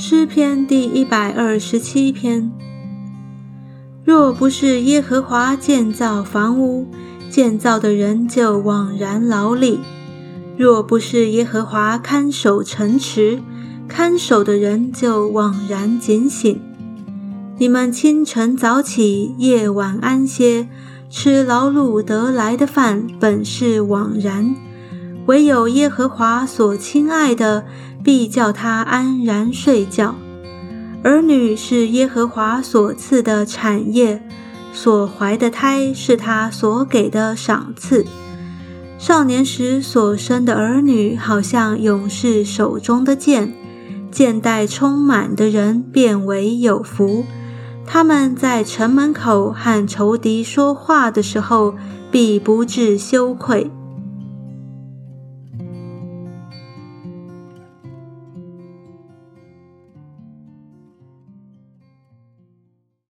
诗篇第一百二十七篇。若不是耶和华建造房屋，建造的人就枉然劳力；若不是耶和华看守城池，看守的人就枉然警醒。你们清晨早起，夜晚安歇，吃劳碌得来的饭，本是枉然；唯有耶和华所亲爱的。必叫他安然睡觉。儿女是耶和华所赐的产业，所怀的胎是他所给的赏赐。少年时所生的儿女，好像勇士手中的剑，剑带充满的人变为有福。他们在城门口和仇敌说话的时候，必不致羞愧。